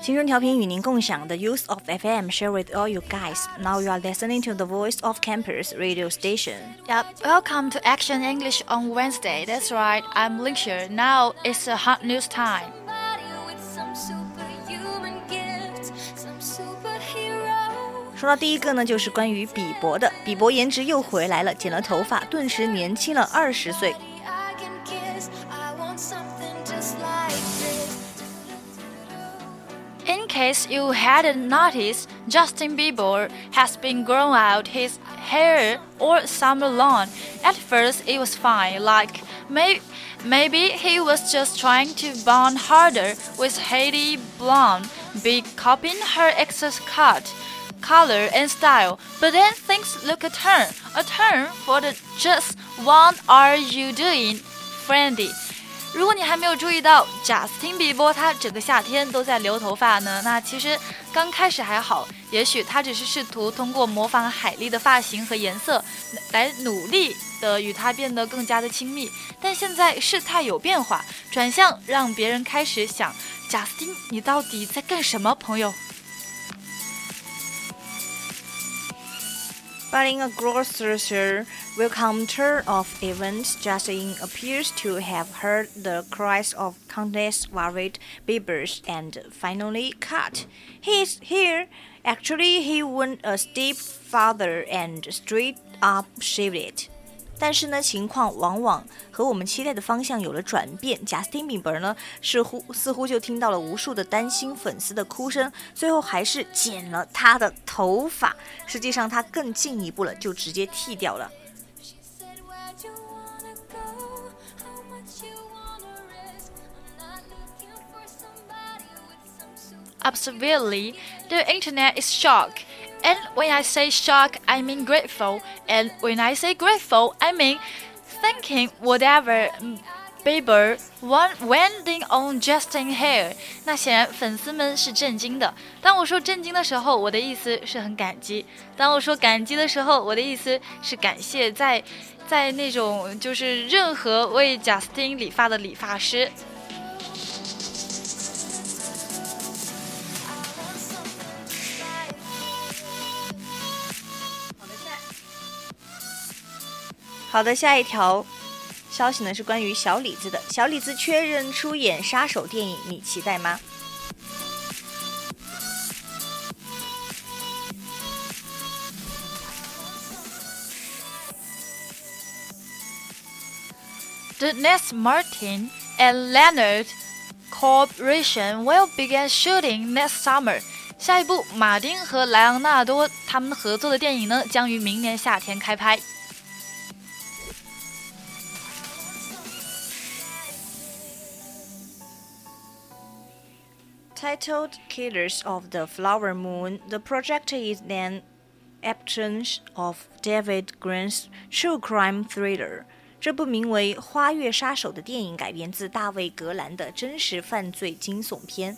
青春调频与您共享的 Youth of FM share with all you guys. Now you are listening to the Voice of Campus radio station. Yep, welcome to Action English on Wednesday. That's right, I'm Linksher. Now it's a hot news time. 说到第一个呢，就是关于比伯的。比伯颜值又回来了，剪了头发，顿时年轻了二十岁。 Case you hadn't noticed, Justin Bieber has been growing out his hair all summer long. At first, it was fine, like maybe maybe he was just trying to bond harder with Hailey Baldwin, be copying her ex's cut color and style, but then things look a turn, a turn for the just what are you doing, friendy? 如果你还没有注意到贾斯汀比伯他整个夏天都在留头发呢，那其实刚开始还好，也许他只是试图通过模仿海莉的发型和颜色来努力的与她变得更加的亲密。但现在事态有变化，转向让别人开始想贾斯汀，你到底在干什么，朋友？But in a grocer welcome turn of events, Justin appears to have heard the cries of countless worried Beliebers and finally cut. He is here. Actually, he went a step farther and straight up shaved it. 但是呢，情况往往和我们期待的方向有了转变。贾斯汀·比伯呢，似乎似乎就听到了无数的担心粉丝的哭声，最后还是剪了他的头发。实际上，他更进一步了，就直接剃掉了。Absolutely, the internet is shocked. And when I say shocked, I mean grateful. And when I say grateful, I mean thinking whatever Bieber one wending on Justin hair。那显然粉丝们是震惊的。当我说震惊的时候，我的意思是很感激；当我说感激的时候，我的意思是感谢在在那种就是任何为贾斯汀理发的理发师。 好的，下一条消息呢是关于小李子的。小李子确认出演杀手电影，你期待吗？The next Martin and Leonard Corporation will begin shooting next summer。下一部马丁和莱昂纳多他们合作的电影呢，将于明年夏天开拍。titled Killers of the Flower Moon, the project is an adaptation of David Grann's true crime thriller. 这部名为《花月杀手》的电影改编自大卫·格兰的真实犯罪惊悚片。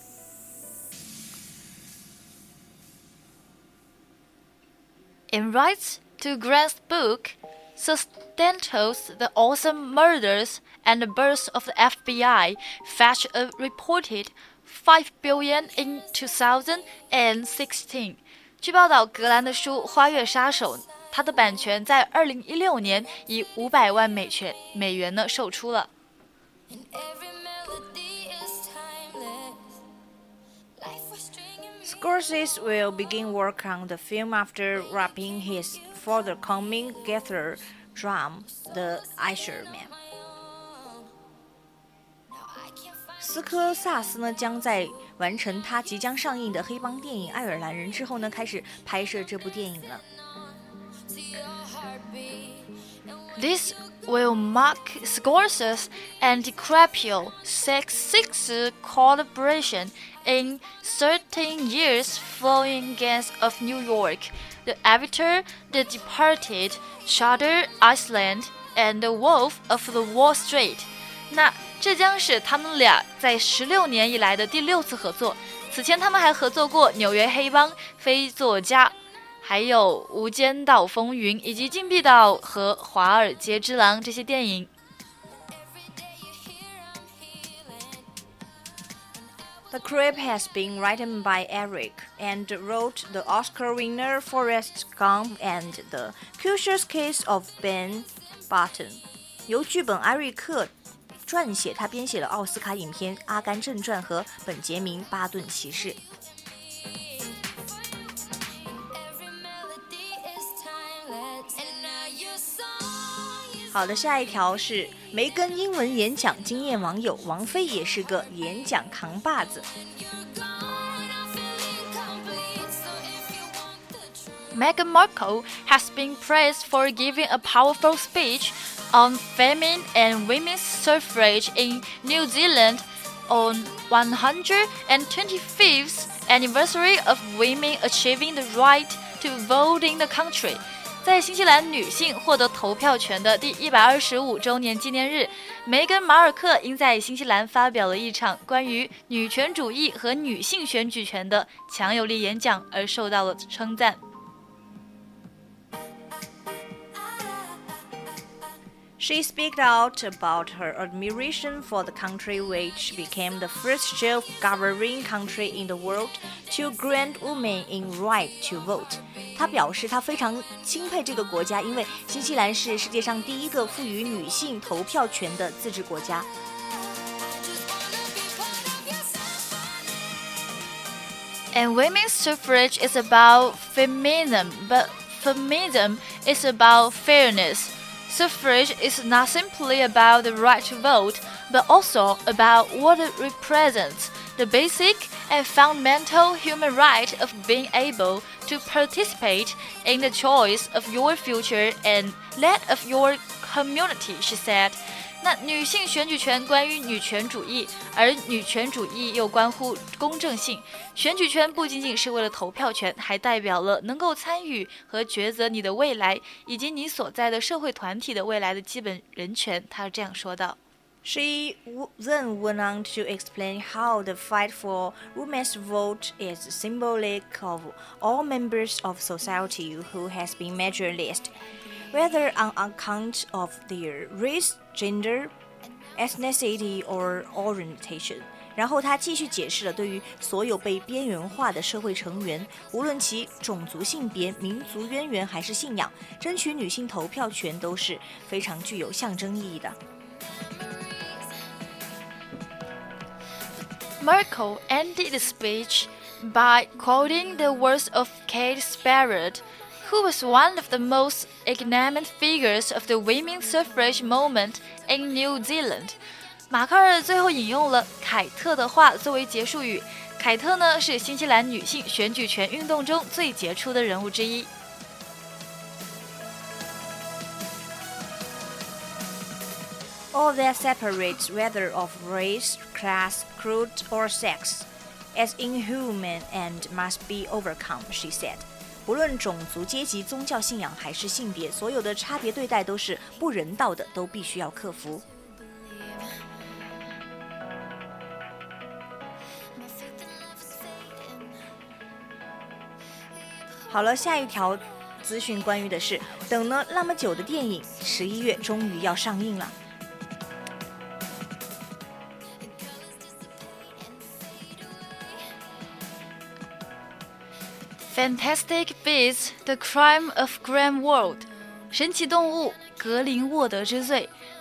In rights to Grann's book, Sustentos, the Osage murders and the birth of the FBI fetch uh, a reported 5 billion in 2016. 据报道，格兰的书《花月杀手》，它的版权在二零一六年以五百万美元美元呢售出了。 And every melody is timeless. Life was stringing me. Scorsese will begin work on the film after wrapping his forthcoming Gather drum, The Irishman. 斯科萨斯呢，将在完成他即将上映的黑帮电影《爱尔兰人》之后呢，开始拍摄这部电影了。This will mark Scorsese and DiCaprio six six collaboration in 13 years following Gangs of New York, The Aviator, The Departed, Shutter Island, and The Wolf of the Wall Street. 这将是他们俩在十六年以来的第六次合作。此前他们还合作过《纽约黑帮》《非作家》。还有《无间道风云》以及《禁闭岛》和《华尔街之狼》这些电影。 The Crib has been written by Eric and wrote the Oscar winner Forrest Gump and The Curious Case of Ben Barton。由剧本艾瑞克 撰写，他编写了奥斯卡影片《阿甘正传》和《本杰明·巴顿骑士》。好的，下一条是梅根英文演讲惊艳网友，王菲也是个演讲扛把子。Meghan Markle has been praised for giving a powerful speech on famine and women's suffrage in New Zealand on 125th anniversary of women achieving the right to vote in the country. 在新西兰女性获得投票权的第一百二十五周年纪念日，梅根·马尔克因在新西兰发表了一场关于女权主义和女性选举权的强有力演讲而受到了称赞。She speaks out about her admiration for the country, which became the first self-governing country in the world to grant women in right to vote. 她表示，她非常钦佩这个国家，因为新西兰是世界上第一个赋予女性投票权的自治国家。 And women's suffrage is about feminism, but feminism is about fairness. Suffrage is not simply about the right to vote, but also about what it represents the basic and fundamental human right of being able to participate in the choice of your future and that of your community, she said. 那女性选举权关于女权主义，而女权主义又关乎公正性。选举权不仅仅是为了投票权，还代表了能够参与和抉择你的未来以及你所在的社会团体的未来的基本人权。她这样说道。She then went on to explain how the fight for women's vote is symbolic of all members of society who has been marginalized, whether on account of their race, gender, ethnicity or orientation。然后他继续解释了对于所有被边缘化的社会成员，无论其种族、性别、民族渊源还是信仰，争取女性投票权都是非常具有象征意义的。Markle ended the speech by quoting the words of Kate Sheppard who was one of the most ignorant figures of the women's suffrage movement in New Zealand. 马克尔最后引用了凯特的话作为结束语。凯特呢是新西兰女性选举权运动中最杰出的人物之一。 all that separates whether of race, class, creed, or sex, as inhuman and must be overcome, she said. 不论种族、阶级、宗教信仰还是性别，所有的差别对待都是不人道的，都必须要克服。好了，下一条资讯关于的是，等了那么久的电影，十一月终于要上映了。Fantastic Beasts: The Crime of Grindelwald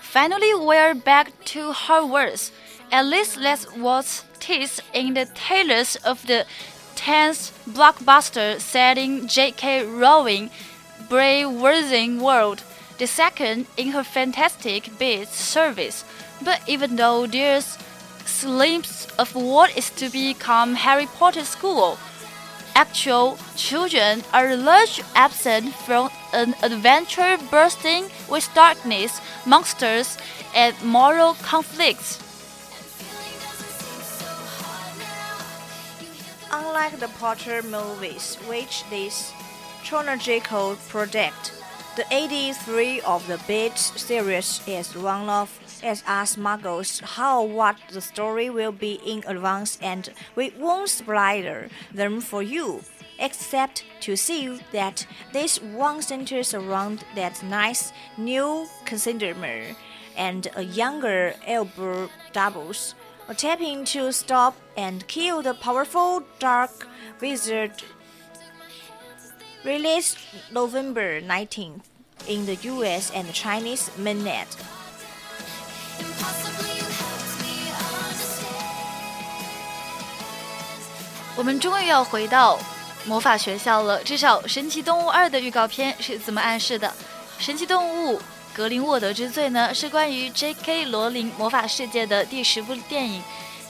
Finally, we're back to Hogwarts. At least let's watch teased in the trailers of the tenth blockbuster setting J.K. Rowling, Brave Worthing World, the second in her Fantastic Beasts service. But even though there's glimpses of what is to become Harry Potter School actual children are largely absent from an adventure bursting with darkness, monsters, and moral conflicts. Unlike the Potter movies, which this chronological project, the 83 of the Bates series is one of as us muggles how what the story will be in advance and we won't spoil them for you except to see that this one centers around that nice Newt Scamander and a younger elder doubles attempting to stop and kill the powerful dark wizard released November 19th in the US and Chinese mainnet. 我们终于要回到魔法学校了。至少《神奇动物二》的预告片是怎么暗示的：《神奇动物：格林沃德之罪》呢，是关于 J.K. 罗琳魔法世界的第十部电影，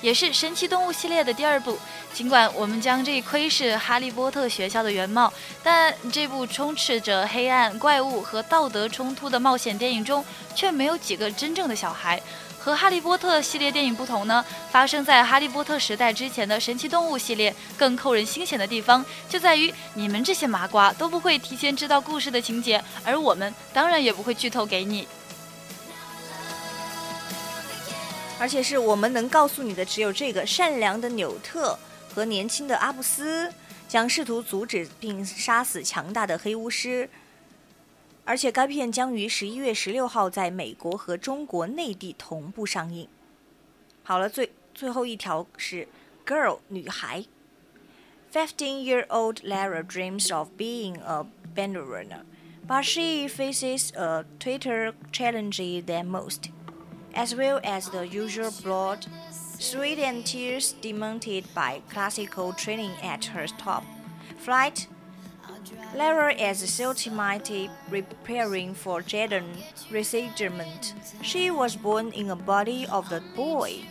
也是《神奇动物》系列的第二部。尽管我们将这一窥视哈利波特学校的原貌，但这部充斥着黑暗、怪物和道德冲突的冒险电影中，却没有几个真正的小孩。和《哈利波特》系列电影不同呢，发生在《哈利波特》时代之前的神奇动物系列更扣人心弦的地方，就在于你们这些麻瓜都不会提前知道故事的情节，而我们当然也不会剧透给你。而且是我们能告诉你的只有这个：善良的纽特和年轻的阿布斯将试图阻止并杀死强大的黑巫师。而且该片将于十一月十六号在美国和中国内地同步上映。好了，最最后一条是 girl 女孩。Fifteen-year-old Lara dreams of being a ballerina, but she faces a Twitter challenge than most, as well as the usual blood, sweat, and tears demanded by classical training at her top flight Lara is ultimately preparing for Jaden resettlement. She was born in a body of the boy.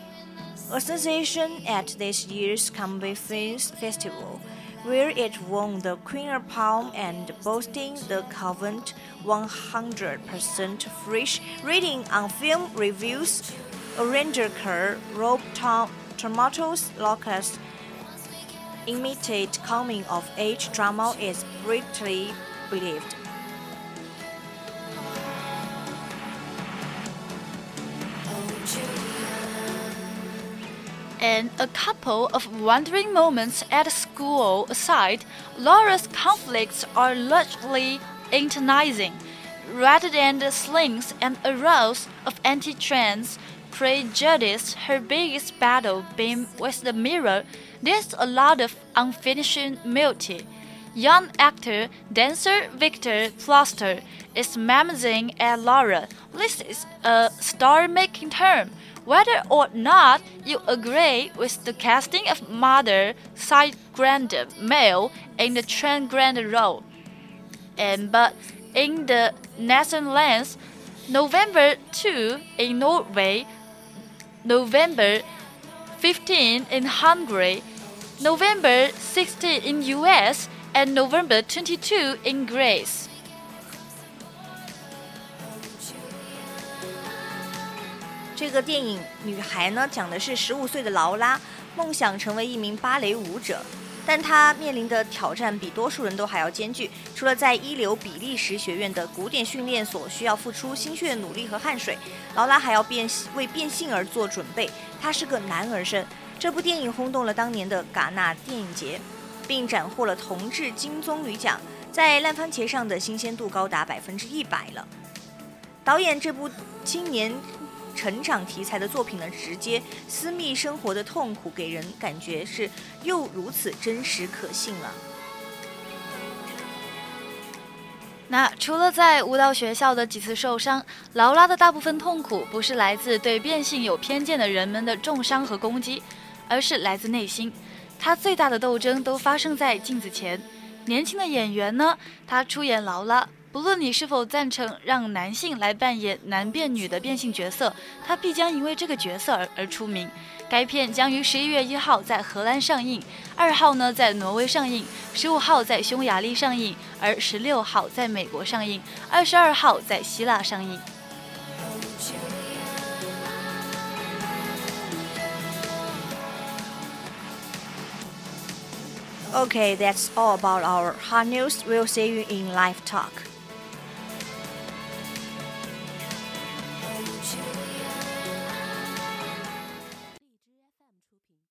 A sensation at this year's Comedy Films Festival, where it won the Queer Palm and boasting the Covent 100% fresh rating on film reviews. A ranger car, Rob Tom Tomatoes Locust imitate coming of age drama is greatly believed. And a couple of wandering moments at school aside, Laura's conflicts are largely internalizing. Rather than the slings and arrows of anti-trans prejudice, her biggest battle being with the mirror there's a lot of unfinished multi. Young actor, dancer Victor Polster is mamazing at Laura. This is a star-making term. Whether or not you agree with the casting of mother side grand male in the trans grand role. And but in the Netherlands, November 2 in Norway, November 15 in Hungary, November 16 in US, and November 22 in Greece. 这个电影《女孩》呢，讲的是十五岁的劳拉梦想成为一名芭蕾舞者，但她面临的挑战比多数人都还要艰巨。除了在一流比利时学院的古典训练所需要付出心血、努力和汗水，劳拉还要变为变性而做准备。她是个男儿身。这部电影轰动了当年的戛纳电影节，并斩获了同志金棕榈奖，在烂番茄上的新鲜度高达百分之一百了。导演这部青年成长题材的作品呢，直接私密生活的痛苦，给人感觉是又如此真实可信了。那除了在舞蹈学校的几次受伤，劳拉的大部分痛苦不是来自对变性有偏见的人们的重伤和攻击，而是来自内心。她最大的斗争都发生在镜子前。年轻的演员呢，他出演劳拉。不论你是否赞成让男性来扮演男变女的变性角色，他必将因为这个角色而而出名。该片将于十一月一号在荷兰上映，二号呢在挪威上映，十五号在匈牙利上映，而十六号在美国上映，二十二号在希腊上映。Okay, that's all about our hot news. We'll see you in live talk.